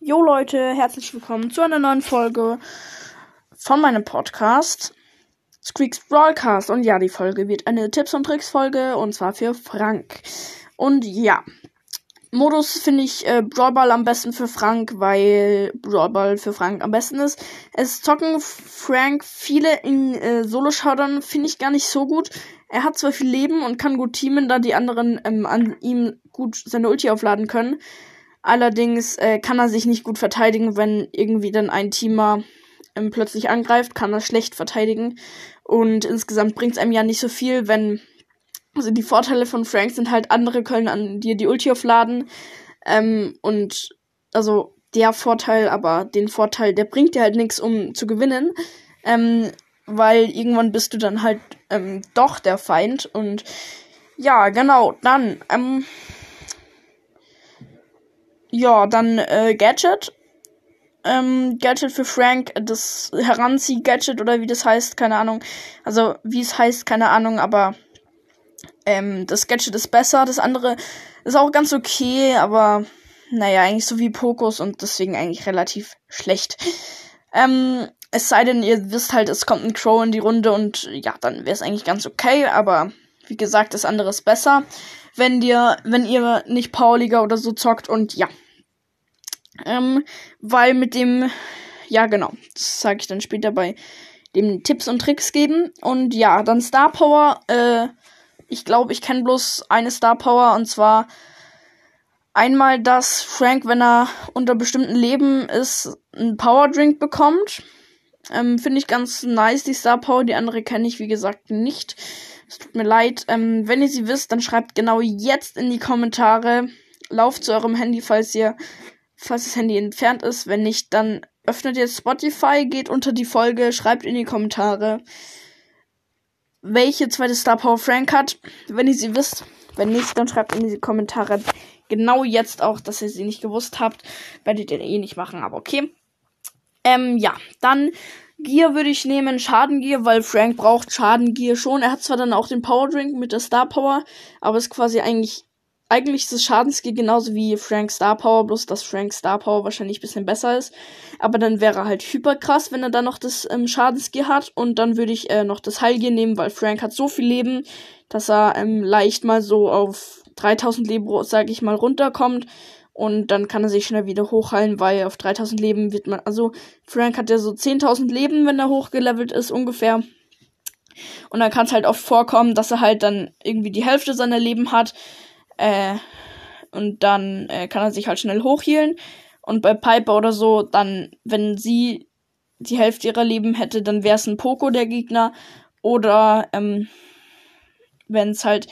Jo Leute, herzlich willkommen zu einer neuen Folge von meinem Podcast Squeaks Broadcast. Und ja, die Folge wird eine Tipps und Tricks Folge und zwar für Frank. Und ja, Modus finde ich äh, Brawlball am besten für Frank, weil Brawlball für Frank am besten ist. Es zocken Frank viele in äh, Solo-Showdown, finde ich gar nicht so gut. Er hat zwar viel Leben und kann gut teamen, da die anderen ähm, an ihm gut seine Ulti aufladen können. Allerdings äh, kann er sich nicht gut verteidigen, wenn irgendwie dann ein Teamer ähm, plötzlich angreift, kann er schlecht verteidigen. Und insgesamt bringt es einem ja nicht so viel, wenn. Also die Vorteile von Frank sind halt, andere können an dir die Ulti aufladen. Ähm, und also der Vorteil, aber den Vorteil, der bringt dir halt nichts, um zu gewinnen. Ähm, weil irgendwann bist du dann halt ähm, doch der Feind. Und ja, genau, dann, ähm, ja, dann äh, Gadget. Ähm, Gadget für Frank, das Heranzieh-Gadget oder wie das heißt, keine Ahnung. Also, wie es heißt, keine Ahnung, aber ähm, das Gadget ist besser. Das andere ist auch ganz okay, aber naja, eigentlich so wie Pokus und deswegen eigentlich relativ schlecht. Ähm, es sei denn, ihr wisst halt, es kommt ein Crow in die Runde und ja, dann wäre es eigentlich ganz okay, aber wie gesagt, das andere ist besser wenn dir, wenn ihr nicht Powerliga oder so zockt und ja. Ähm, weil mit dem, ja genau, das sage ich dann später bei dem Tipps und Tricks geben. Und ja, dann Star Power, äh, ich glaube, ich kenne bloß eine Star Power und zwar einmal, dass Frank, wenn er unter bestimmten Leben ist, einen Power Drink bekommt. Ähm, Finde ich ganz nice, die Star Power. Die andere kenne ich, wie gesagt, nicht. Es tut mir leid. Ähm, wenn ihr sie wisst, dann schreibt genau jetzt in die Kommentare. Lauft zu eurem Handy, falls ihr, falls das Handy entfernt ist. Wenn nicht, dann öffnet ihr Spotify, geht unter die Folge, schreibt in die Kommentare, welche zweite Star Power Frank hat. Wenn ihr sie wisst. Wenn nicht, dann schreibt in die Kommentare genau jetzt auch, dass ihr sie nicht gewusst habt. Werdet ihr eh nicht machen, aber okay. Ähm, ja, dann Gear würde ich nehmen, Schadengear, weil Frank braucht Schadengear schon. Er hat zwar dann auch den Power Drink mit der Star Power, aber ist quasi eigentlich, eigentlich ist das Schadensgear genauso wie Frank Star Power, bloß dass Frank Star Power wahrscheinlich bisschen besser ist. Aber dann wäre er halt hyper krass, wenn er dann noch das ähm, Schadensgear hat. Und dann würde ich äh, noch das Heilgear nehmen, weil Frank hat so viel Leben, dass er ähm, leicht mal so auf 3000 Leben, sag ich mal, runterkommt. Und dann kann er sich schnell wieder hochheilen, weil auf 3000 Leben wird man, also Frank hat ja so 10.000 Leben, wenn er hochgelevelt ist, ungefähr. Und dann kann es halt oft vorkommen, dass er halt dann irgendwie die Hälfte seiner Leben hat. Äh, und dann äh, kann er sich halt schnell hochhealen. Und bei Piper oder so, dann, wenn sie die Hälfte ihrer Leben hätte, dann wäre es ein Poco der Gegner. Oder ähm, wenn es halt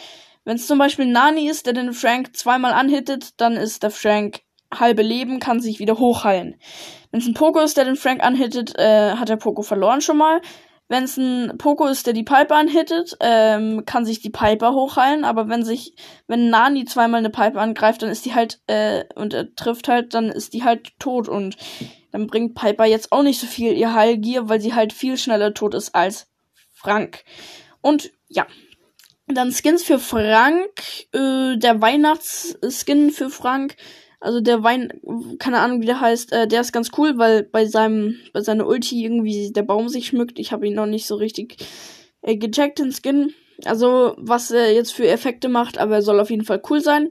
wenn es zum Beispiel Nani ist, der den Frank zweimal anhittet, dann ist der Frank halbe Leben, kann sich wieder hochheilen. Wenn es ein Poco ist, der den Frank anhittet, äh, hat der Poco verloren schon mal. Wenn es ein Poco ist, der die Piper anhittet, ähm, kann sich die Piper hochheilen. Aber wenn sich, wenn Nani zweimal eine Piper angreift, dann ist die halt, äh, und er trifft halt, dann ist die halt tot. Und dann bringt Piper jetzt auch nicht so viel ihr Heilgier, weil sie halt viel schneller tot ist als Frank. Und ja, dann Skins für Frank, äh, der Weihnachtsskin für Frank, also der Wein, keine Ahnung wie der heißt, äh, der ist ganz cool, weil bei seinem, bei seiner Ulti irgendwie der Baum sich schmückt. Ich habe ihn noch nicht so richtig äh, gecheckt, den Skin. Also, was er jetzt für Effekte macht, aber er soll auf jeden Fall cool sein.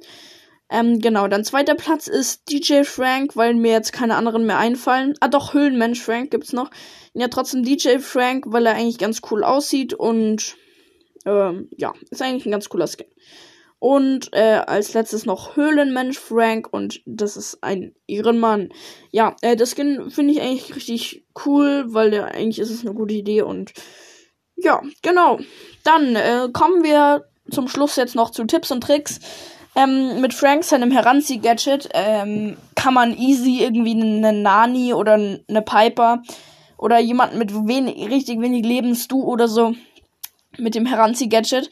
Ähm, genau, dann zweiter Platz ist DJ Frank, weil mir jetzt keine anderen mehr einfallen. Ah, doch, Höhlenmensch Frank gibt's noch. Ja, trotzdem DJ Frank, weil er eigentlich ganz cool aussieht und ähm, ja, ist eigentlich ein ganz cooler Skin. Und äh, als letztes noch Höhlenmensch Frank und das ist ein Ehrenmann. Ja, äh, das Skin finde ich eigentlich richtig cool, weil der eigentlich ist es eine gute Idee und ja, genau. Dann äh, kommen wir zum Schluss jetzt noch zu Tipps und Tricks. Ähm, mit Frank seinem Heranzieh-Gadget ähm, kann man easy irgendwie eine Nani oder eine Piper oder jemanden mit wenig, richtig wenig Lebensdu oder so mit dem Heranzieh-Gadget.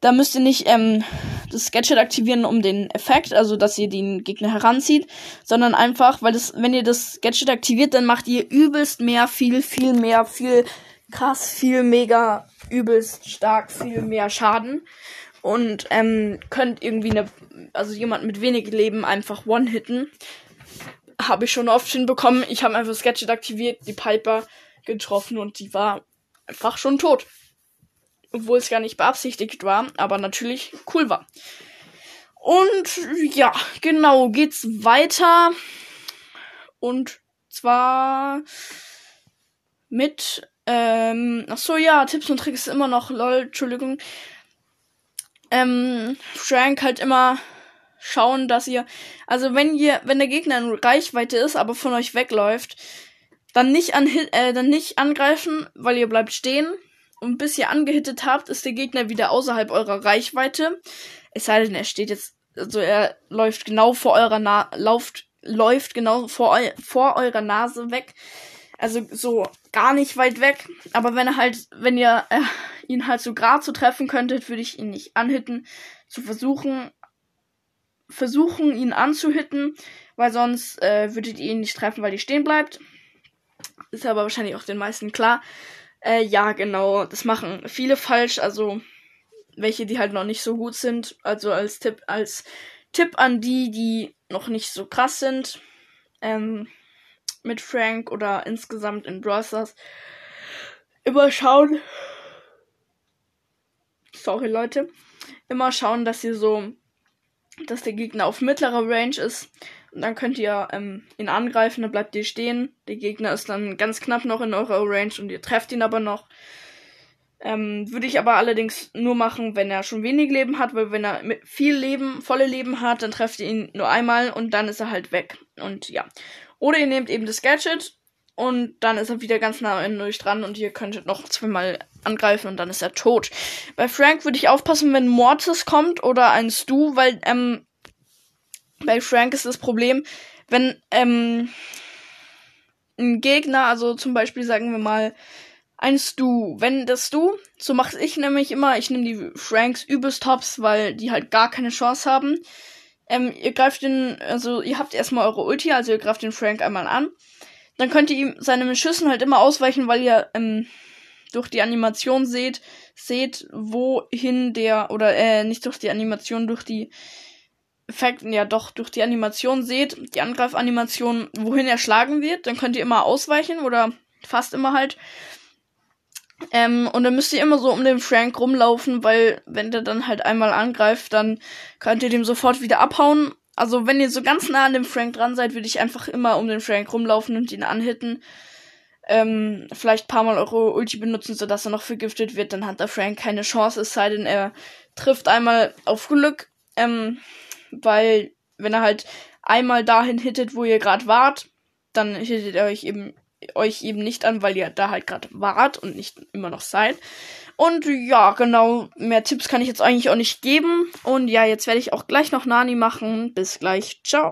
Da müsst ihr nicht ähm, das Gadget aktivieren, um den Effekt, also dass ihr den Gegner heranzieht, sondern einfach, weil das, wenn ihr das Gadget aktiviert, dann macht ihr übelst mehr, viel, viel mehr, viel krass, viel mega, übelst stark, viel mehr Schaden. Und ähm, könnt irgendwie eine, also jemand mit wenig Leben einfach one-hitten. habe ich schon oft hinbekommen. Ich habe einfach das Gadget aktiviert, die Piper getroffen und die war einfach schon tot. Obwohl es gar nicht beabsichtigt war, aber natürlich cool war. Und ja, genau, geht's weiter. Und zwar mit, ähm, ach so, ja, Tipps und Tricks immer noch, lol, Entschuldigung. Ähm, Frank halt immer schauen, dass ihr, also wenn ihr, wenn der Gegner in Reichweite ist, aber von euch wegläuft, dann nicht an, äh, dann nicht angreifen, weil ihr bleibt stehen. Und bis ihr angehittet habt, ist der Gegner wieder außerhalb eurer Reichweite. Es sei denn, er steht jetzt, also er läuft genau vor eurer Na läuft, läuft genau vor, eu vor eurer Nase weg. Also so gar nicht weit weg. Aber wenn er halt, wenn ihr äh, ihn halt so gerade so treffen könntet, würde ich ihn nicht anhitten. Zu versuchen, versuchen ihn anzuhitten, weil sonst äh, würdet ihr ihn nicht treffen, weil die stehen bleibt. Ist aber wahrscheinlich auch den meisten klar. Äh, ja, genau. Das machen viele falsch. Also welche, die halt noch nicht so gut sind. Also als Tipp, als Tipp an die, die noch nicht so krass sind. Ähm, mit Frank oder insgesamt in Brawl Immer schauen. Sorry, Leute. Immer schauen, dass ihr so, dass der Gegner auf mittlerer Range ist. Und dann könnt ihr ähm, ihn angreifen, dann bleibt ihr stehen. Der Gegner ist dann ganz knapp noch in eurer Range und ihr trefft ihn aber noch. Ähm, würde ich aber allerdings nur machen, wenn er schon wenig Leben hat, weil wenn er mit viel Leben, volle Leben hat, dann trefft ihr ihn nur einmal und dann ist er halt weg. Und ja. Oder ihr nehmt eben das Gadget und dann ist er wieder ganz nah an euch dran und ihr könntet noch zweimal angreifen und dann ist er tot. Bei Frank würde ich aufpassen, wenn Mortis kommt oder ein Stu, weil ähm, bei Frank ist das Problem, wenn ähm, ein Gegner, also zum Beispiel sagen wir mal ein Stu, wenn das Stu, so mache ich nämlich immer, ich nehme die Franks übelst tops, weil die halt gar keine Chance haben. Ähm, ihr greift den, also ihr habt erstmal eure Ulti, also ihr greift den Frank einmal an. Dann könnt ihr ihm seine Schüssen halt immer ausweichen, weil ihr ähm, durch die Animation seht, seht, wohin der, oder äh, nicht durch die Animation, durch die Effekten, ja doch, durch die Animation seht, die Angreifanimation, wohin er schlagen wird. Dann könnt ihr immer ausweichen oder fast immer halt. Ähm, und dann müsst ihr immer so um den Frank rumlaufen, weil wenn der dann halt einmal angreift, dann könnt ihr dem sofort wieder abhauen. Also wenn ihr so ganz nah an dem Frank dran seid, würde ich einfach immer um den Frank rumlaufen und ihn anhitten. Ähm, vielleicht paar Mal eure Ulti benutzen, sodass er noch vergiftet wird, dann hat der Frank keine Chance, es sei denn, er trifft einmal auf Glück. Ähm, weil wenn er halt einmal dahin hittet, wo ihr gerade wart, dann hittet er euch eben euch eben nicht an, weil ihr da halt gerade wart und nicht immer noch seid. Und ja, genau, mehr Tipps kann ich jetzt eigentlich auch nicht geben. Und ja, jetzt werde ich auch gleich noch Nani machen. Bis gleich. Ciao.